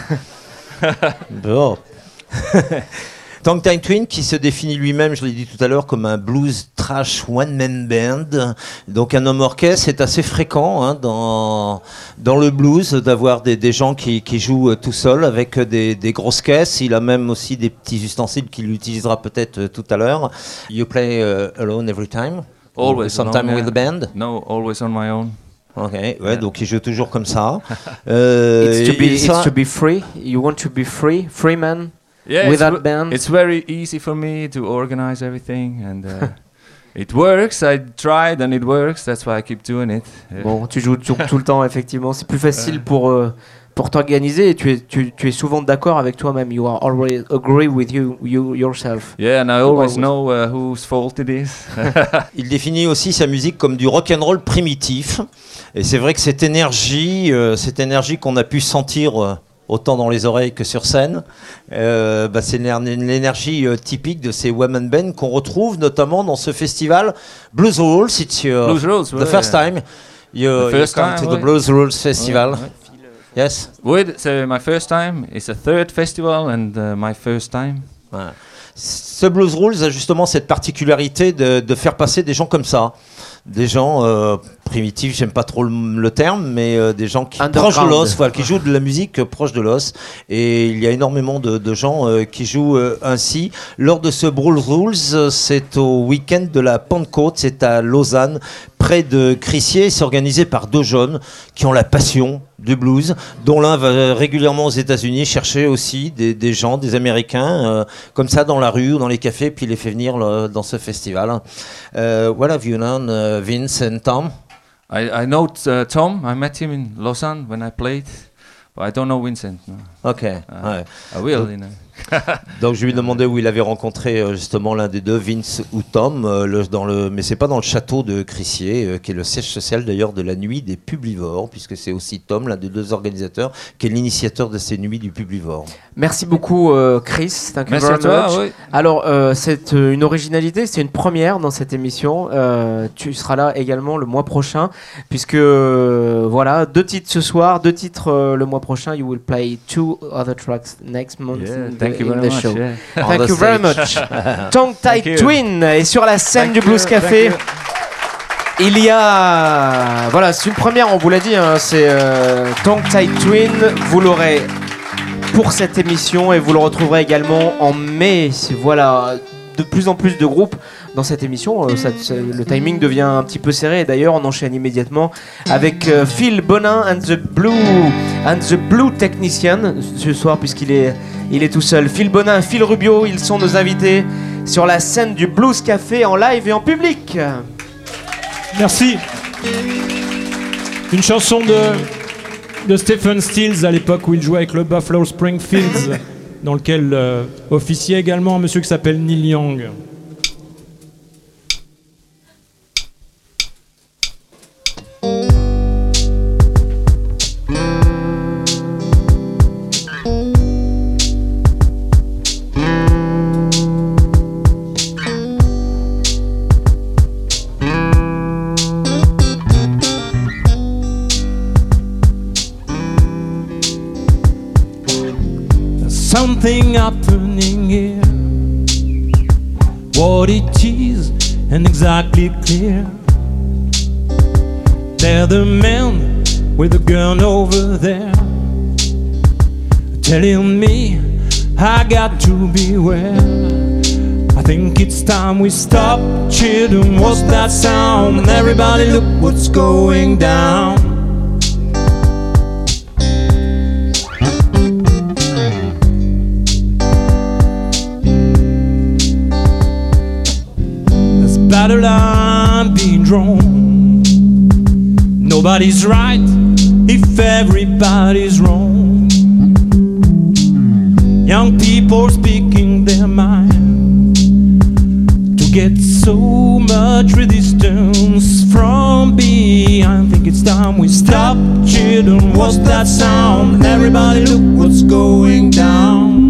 Speaker 7: Bon. Tang Time Twin qui se définit lui-même, je l'ai dit tout à l'heure, comme un blues trash one-man band. Donc un homme orchestre, c'est assez fréquent hein, dans, dans le blues d'avoir des, des gens qui, qui jouent euh, tout seul avec des, des grosses caisses. Il a même aussi des petits ustensiles qu'il utilisera peut-être euh, tout à l'heure. You play euh, alone every time?
Speaker 12: Always.
Speaker 7: Sometime
Speaker 12: alone,
Speaker 7: with a band?
Speaker 12: No, always on my own.
Speaker 7: Ok, ouais, donc il joue toujours comme ça. Euh,
Speaker 6: It's to be,
Speaker 7: il
Speaker 6: it's
Speaker 7: sera-
Speaker 6: to be free. You want to be free, free man,
Speaker 12: Yeah,
Speaker 6: without
Speaker 12: it's, ve-
Speaker 6: band.
Speaker 12: it's very easy for me to organize everything, and uh, it works. I tried, and it works. That's why I keep doing it.
Speaker 6: Bon, tu joues tout, tout le temps, effectivement. C'est plus facile pour, euh, pour t'organiser et tu es, tu, tu es souvent d'accord avec toi-même. You are always agree with you, you yourself.
Speaker 12: Yeah, and I always know uh, whose fault it is.
Speaker 7: Il définit aussi sa musique comme du rock and roll primitif. Et c'est vrai que cette énergie, euh, cette énergie qu'on a pu sentir euh, autant dans les oreilles que sur scène, euh, bah, c'est l'éner- l'énergie euh, typique de ces women band qu'on retrouve notamment dans ce festival Blues Rules. It's your
Speaker 12: Blues Rules,
Speaker 7: the
Speaker 12: ouais.
Speaker 7: first time you,
Speaker 12: The
Speaker 7: you
Speaker 12: first
Speaker 7: come
Speaker 12: time,
Speaker 7: to the. Blues Rules Festival.
Speaker 12: Ouais.
Speaker 7: Yes.
Speaker 12: Oui, c'est my first time. It's a third festival and uh, my first time.
Speaker 7: Ce Blues Rules a justement cette particularité de, de faire passer des gens comme ça. Des gens euh, primitifs, j'aime pas trop le, le terme, mais euh, des gens qui proches de l'os, voilà, qui jouent de la musique proche de l'os. Et il y a énormément de, de gens euh, qui jouent ainsi. Lors de ce Blues Rules, c'est au week-end de la Pentecôte, c'est à Lausanne, près de Crissier. C'est organisé par deux jeunes qui ont la passion du blues, dont l'un va régulièrement aux États-Unis chercher aussi des, des gens, des Américains, euh, comme ça dans la rue ou dans les cafés, puis les fait venir dans ce festival. Euh, what have you known, Vince and Tom?
Speaker 12: I, I know uh, Tom. I met him in Lausanne when I played, But I don't know Vincent. no.
Speaker 7: Ok.
Speaker 12: Uh. I will, you know.
Speaker 7: Donc je lui demandais où il avait rencontré euh, justement l'un des deux, Vince ou Tom, euh, le- dans le, mais c'est pas dans le château de Crissier, euh, qui est le siège social d'ailleurs de la nuit des Publivores, puisque c'est aussi Tom, l'un des deux organisateurs, qui est l'initiateur de ces nuits du Publivore.
Speaker 6: Merci beaucoup, euh, Chris. Thank you
Speaker 7: Merci
Speaker 6: very
Speaker 7: à toi,
Speaker 6: much.
Speaker 7: oui.
Speaker 6: Alors, euh, c'est une originalité, c'est une première dans cette émission. Euh, tu seras là également le mois prochain, puisque euh, voilà, deux titres ce soir, deux titres euh, le mois prochain. You will play two other tracks next month
Speaker 12: Yeah, thank you
Speaker 6: in
Speaker 12: very
Speaker 6: the
Speaker 12: much,
Speaker 6: show.
Speaker 12: yeah.
Speaker 6: Thank
Speaker 12: On the
Speaker 6: you very much. Tongue
Speaker 12: you.
Speaker 6: Twin est sur la scène
Speaker 12: Thank
Speaker 6: du Blues
Speaker 12: you,
Speaker 6: Café. Il y a, voilà, c'est une première, on vous l'a dit, hein, c'est euh, Tongue Tied Twin. Vous l'aurez pour cette émission et vous le retrouverez également en mai. Voilà, de plus en plus de groupes dans cette émission. Euh, ça- ça- le timing devient un petit peu serré. D'ailleurs, on enchaîne immédiatement avec euh, Phil Bonin and the Blue and the Blue Technician ce soir puisqu'il est il est tout seul. Phil Bonin, Phil Rubio, ils sont nos invités sur la scène du Blues Café en live et en public.
Speaker 9: Merci. Une chanson de, de Stephen Stills à l'époque où il jouait avec le Buffalo Springfields, dans lequel euh, officiait également un monsieur qui s'appelle Neil Young. And exactly clear. They're the men with the gun over there, telling me I got to beware. I think it's time we stop. Children, what's that sound? Everybody, look what's going down. Drawn. Nobody's right if everybody's wrong. Young people speaking their mind to get so much resistance from behind. I think it's time we stop, children. What's that sound? Everybody, look what's going down.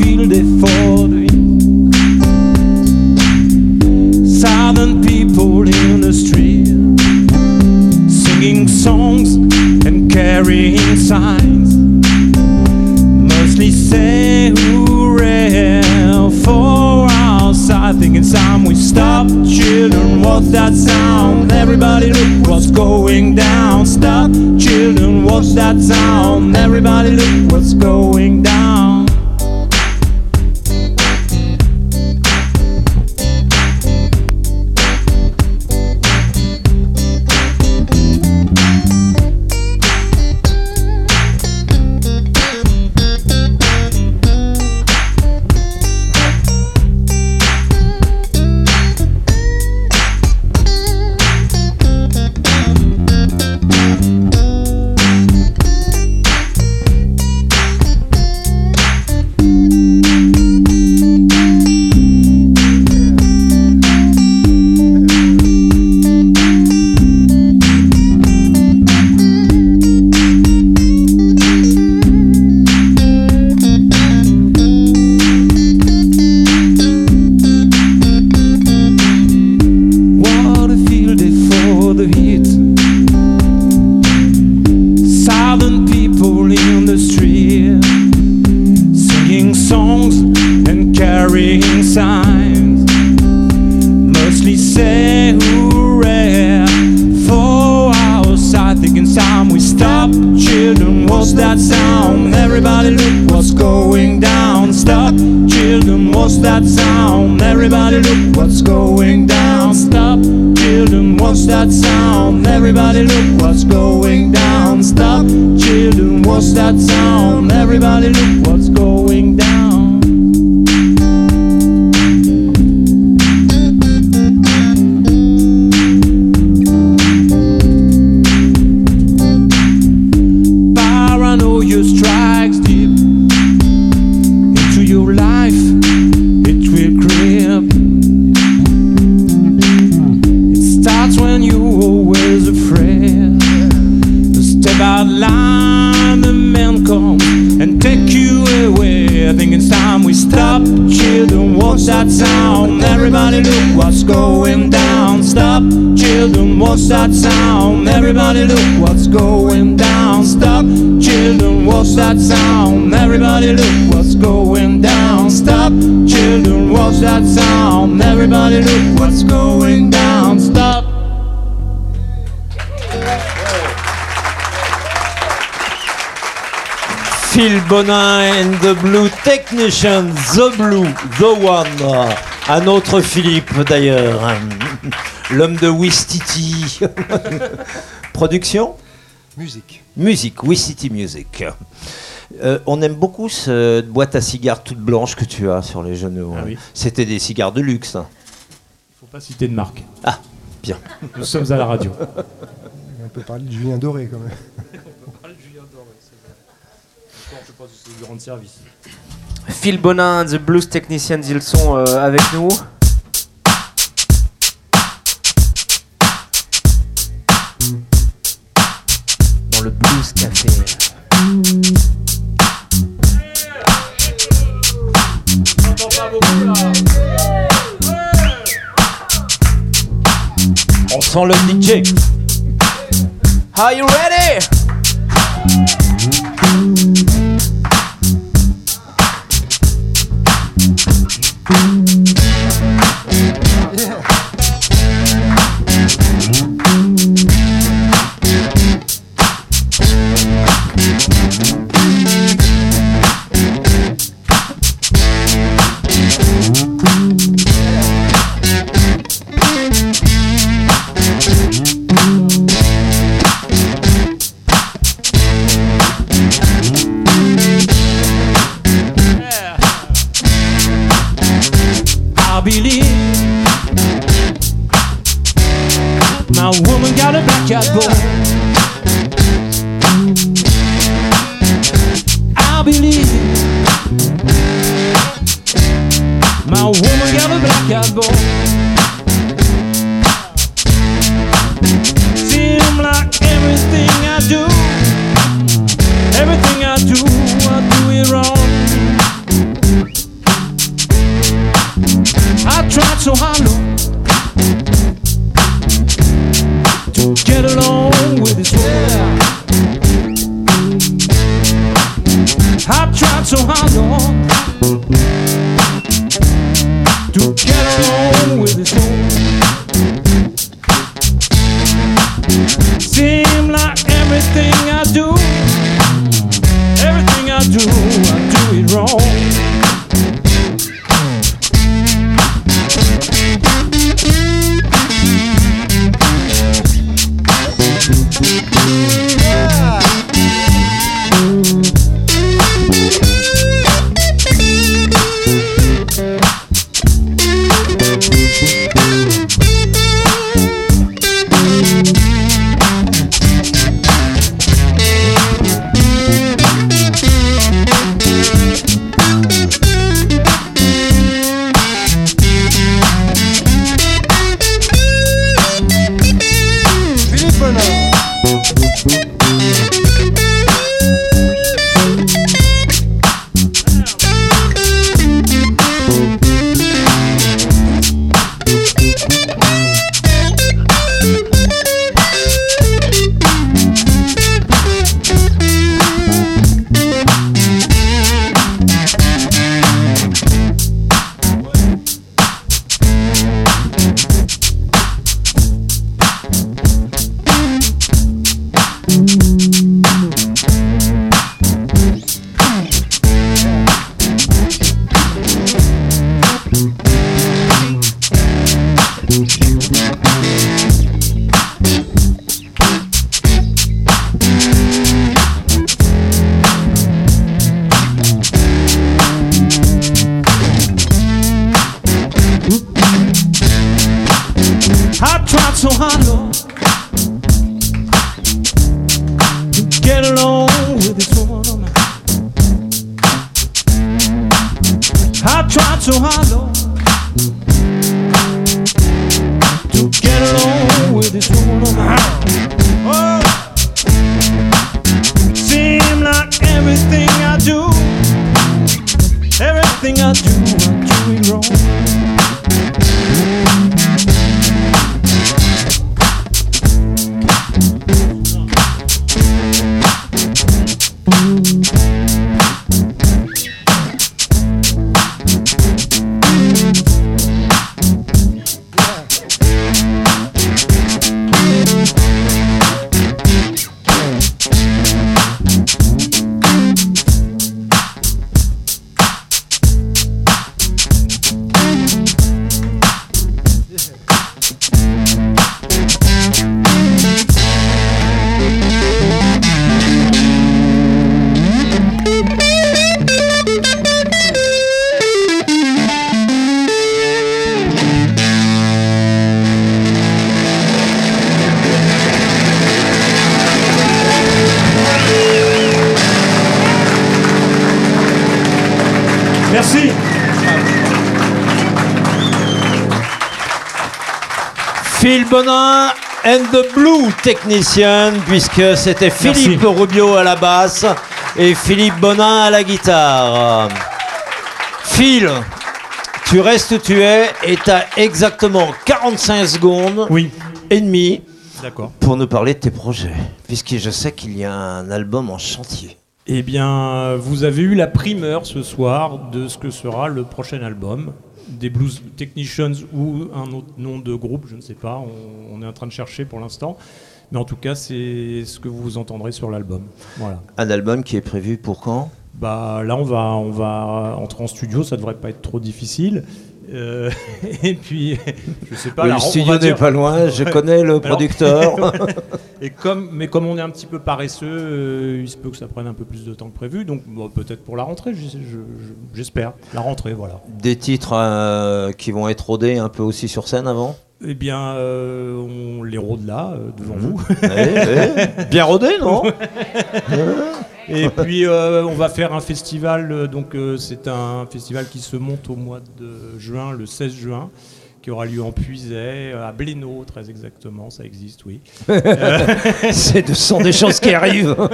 Speaker 9: Field they in. Southern people in the street, singing songs and carrying signs. Mostly say hooray for. I think it's time we stop, children. What's that sound? Everybody look what's going down. Stop, children. What's that sound?
Speaker 7: Bonin and the Blue Technician, The Blue, The One. Un autre Philippe d'ailleurs. L'homme de Wistiti. Production
Speaker 1: Musique.
Speaker 7: Musique, Wistiti Music. Euh, on aime beaucoup cette boîte à cigares toute blanche que tu as sur les genoux.
Speaker 14: Ah
Speaker 7: hein.
Speaker 14: oui.
Speaker 7: C'était des cigares de luxe. hein.
Speaker 14: Faut pas citer de marque.
Speaker 7: Ah, bien.
Speaker 14: Nous sommes à la radio.
Speaker 1: On peut parler de Julien Doré quand même.
Speaker 14: du rendre service.
Speaker 6: Phil Bonin, The Blues Technicians, ils sont euh, avec nous. Dans le Blues Café.
Speaker 7: On sent le DJ.
Speaker 6: Are you ready?
Speaker 9: I
Speaker 7: the Blue Technician, puisque c'était Philippe Rubio à la basse et Philippe Bonin à la guitare. Phil, tu restes où tu es et tu as exactement 45 secondes et demi
Speaker 9: D'accord.
Speaker 7: pour nous parler de tes projets, puisque je sais qu'il y a un album en chantier.
Speaker 9: Eh bien, vous avez eu la primeur ce soir de ce que sera le prochain album des Blues Technicians ou un autre nom de groupe, je ne sais pas, on, on est en train de chercher pour l'instant. Mais en tout cas, c'est ce que vous entendrez sur l'album. Voilà.
Speaker 7: Un album qui est prévu pour quand?
Speaker 9: Bah, là, on va, on va entrer en studio, ça devrait pas être trop difficile. Euh, et puis, je sais pas.
Speaker 7: Oui,
Speaker 9: la-
Speaker 7: le studio n'est pas loin, je connais le producteur.
Speaker 9: et comme, mais comme on est un petit peu paresseux, euh, il se peut que ça prenne un peu plus de temps que prévu. Donc, bon, peut-être pour la rentrée, je- je- je- j'espère. La rentrée, voilà.
Speaker 7: Des titres euh, qui vont être rodés un peu aussi sur scène avant?
Speaker 9: Eh bien, euh, on les rôde là, euh, devant vous.
Speaker 7: Ouais, ouais. Bien rodé, non?
Speaker 9: Et puis, euh, on va faire un festival. euh, donc, euh, c'est un festival qui se monte au mois de juin, le 16 juin, qui aura lieu en Puisaye, euh, à Blénaud, très exactement. Ça existe, oui.
Speaker 7: C'est de- sont des choses qui arrivent.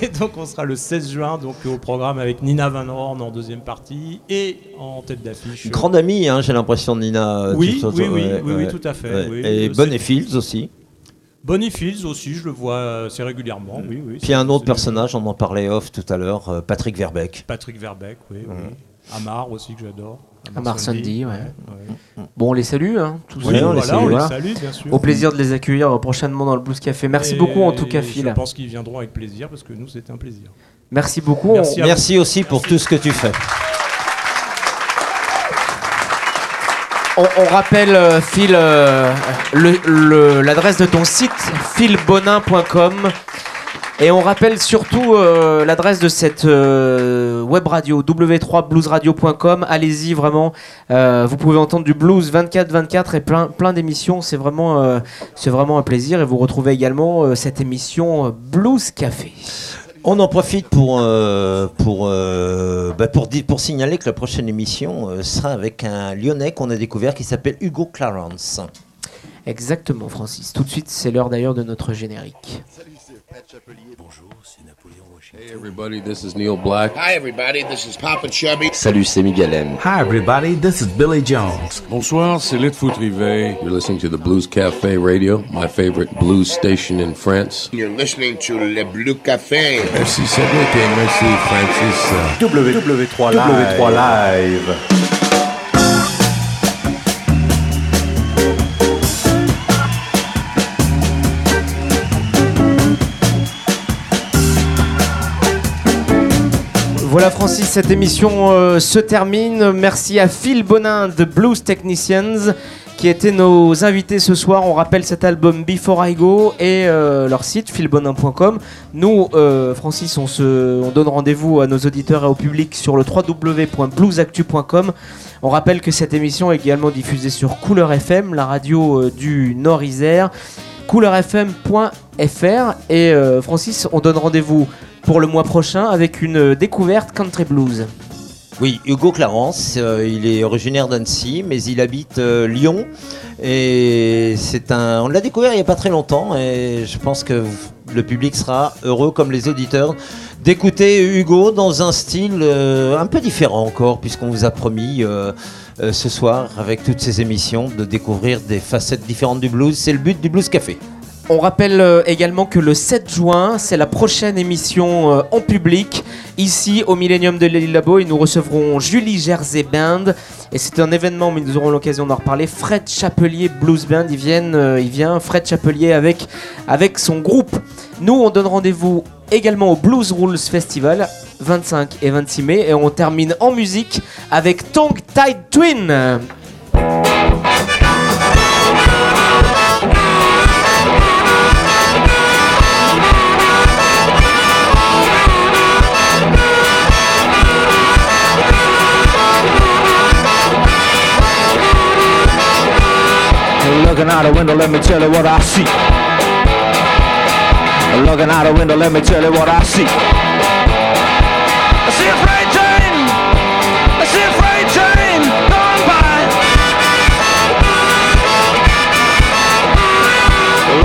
Speaker 9: Et donc, on sera le 16 juin, donc au programme avec Nina Van Horn en deuxième partie et en tête d'affiche.
Speaker 7: Grande amie, hein, j'ai l'impression, Nina.
Speaker 9: Oui, oui, oui,
Speaker 7: ouais,
Speaker 9: oui, oui, tout à fait,
Speaker 7: Ouais.
Speaker 9: oui.
Speaker 7: Et
Speaker 9: c'est-
Speaker 7: Fields aussi.
Speaker 9: Bonnie Fields aussi, je le vois assez régulièrement. Oui, oui.
Speaker 7: Puis un autre personnage, on en parlait off tout à l'heure, euh, Patrick Verbeck.
Speaker 9: Patrick Verbeck, oui. oui.
Speaker 7: Mhm.
Speaker 9: Amar aussi, que j'adore.
Speaker 6: Amar Sandy, ouais.
Speaker 9: ouais.
Speaker 6: Bon, on les salue, hein, tous
Speaker 9: Oui, les salue, on les salue, bien sûr.
Speaker 6: Au plaisir de les accueillir prochainement dans le Blues Café. Merci
Speaker 9: Et
Speaker 6: beaucoup en tout cas,
Speaker 9: Je
Speaker 6: Phil.
Speaker 9: pense qu'ils viendront avec plaisir parce que nous, c'était un plaisir.
Speaker 6: Merci beaucoup. On-.
Speaker 7: Merci aussi pour tout ce que tu fais.
Speaker 6: On, rappelle, euh, Phil, euh, l'adresse de ton site, philbonin.com. Et on rappelle surtout euh, l'adresse de cette web radio, w3bluesradio.com. Allez-y, vraiment. Vous pouvez entendre du blues 24-24 et plein, plein d'émissions. C'est vraiment, un plaisir. Et vous retrouvez également cette émission Blues Café.
Speaker 7: On en profite pour, euh, pour, euh, bah, pour, signaler que la prochaine émission euh, sera avec un Lyonnais qu'on a découvert qui s'appelle Hugo Clarence.
Speaker 6: Exactement, Francis. Tout de suite, c'est l'heure d'ailleurs de notre générique.
Speaker 3: Hey everybody, this is Neil Black.
Speaker 4: Hi, everybody. This is Papa Chubby.
Speaker 15: Salut, c'est Miguel M.
Speaker 5: Hi everybody, this is Billy Jones.
Speaker 3: Bonsoir, c'est Litfoot Rivet. You're listening to the Blues Cafe Radio, my favorite blues station in France.
Speaker 4: You're listening to Le Bleu Café.
Speaker 3: Merci Cédric et merci Francis.
Speaker 15: W3 Live. W3 Live.
Speaker 6: Voilà Francis, cette émission euh, se termine. Merci à Phil Bonin de Blues Technicians qui étaient nos invités ce soir. On rappelle cet album Before I Go et euh, leur site philbonin.com. Nous, euh, Francis, on, se, on donne rendez-vous à nos auditeurs et au public sur le www.bluesactu.com. On rappelle que cette émission est également diffusée sur Couleur FM, la radio du Nord-Isère, couleur-fm.fr. Et Francis, on donne rendez-vous pour le mois prochain avec une euh, découverte country blues.
Speaker 7: Oui, Hugo Clarence, euh, il est originaire d'Annecy, mais il habite euh, Lyon. Et c'est un. On l'a découvert il n'y a pas très longtemps, et je pense que le public sera heureux, comme les auditeurs, d'écouter Hugo dans un style un peu différent encore, puisqu'on vous a promis. ce soir, avec toutes ces émissions, de découvrir des facettes différentes du blues. C'est le but du Blues Café.
Speaker 6: On rappelle euh, également que le 7 juin, c'est la prochaine émission euh, en public. Ici, au Millennium de l'île Labo, et nous recevrons Julie Jersey Band. Et c'est un événement, mais nous aurons l'occasion d'en reparler. Fred Chapelier Blues Band, il, viennent, euh, vient, Fred Chapelier avec, avec son groupe. Nous, on donne rendez-vous également au Blues Rules Festival, 25 et 26 mai. Et on termine en musique avec Tongue Tide Twin.
Speaker 12: Looking out the window, let me tell you what I see. Looking out the window, let me tell you what I see. I see a freight train. I see a freight train going by.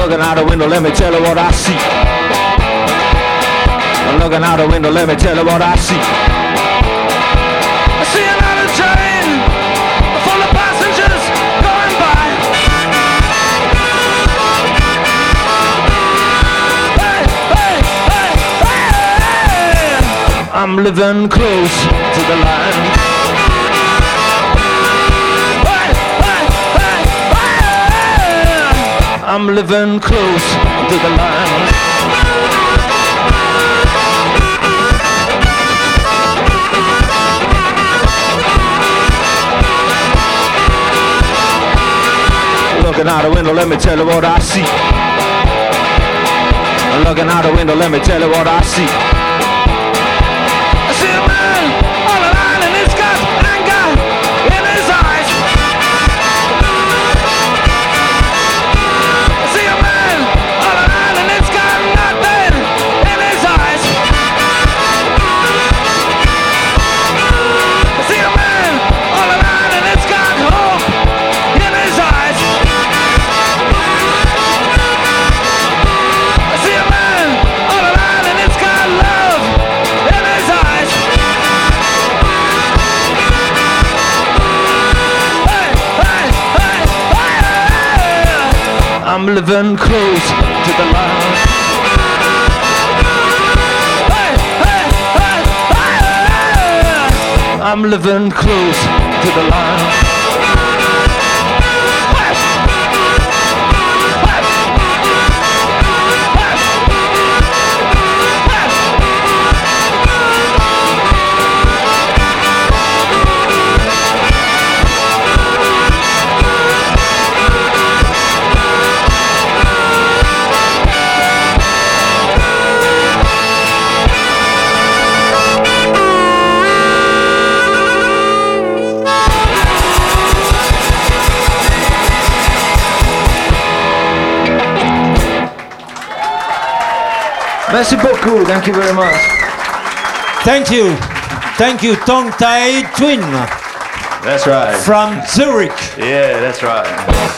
Speaker 12: Looking out the window, let me tell you what I see. Looking out the window, let me tell you what I see. I'm living close to the line. Hey, hey, hey. I'm living close to the line. Looking out the window, let me tell you what I see. Looking out the window, let me tell you what I see. I living close to the line. Hey, hey, hey. I'm living close to the line. Merci beaucoup. Thank you very much.
Speaker 7: Thank you. Thank you, Tong Tai Twin
Speaker 12: That's right.
Speaker 7: from Zurich.
Speaker 12: Yeah, that's right.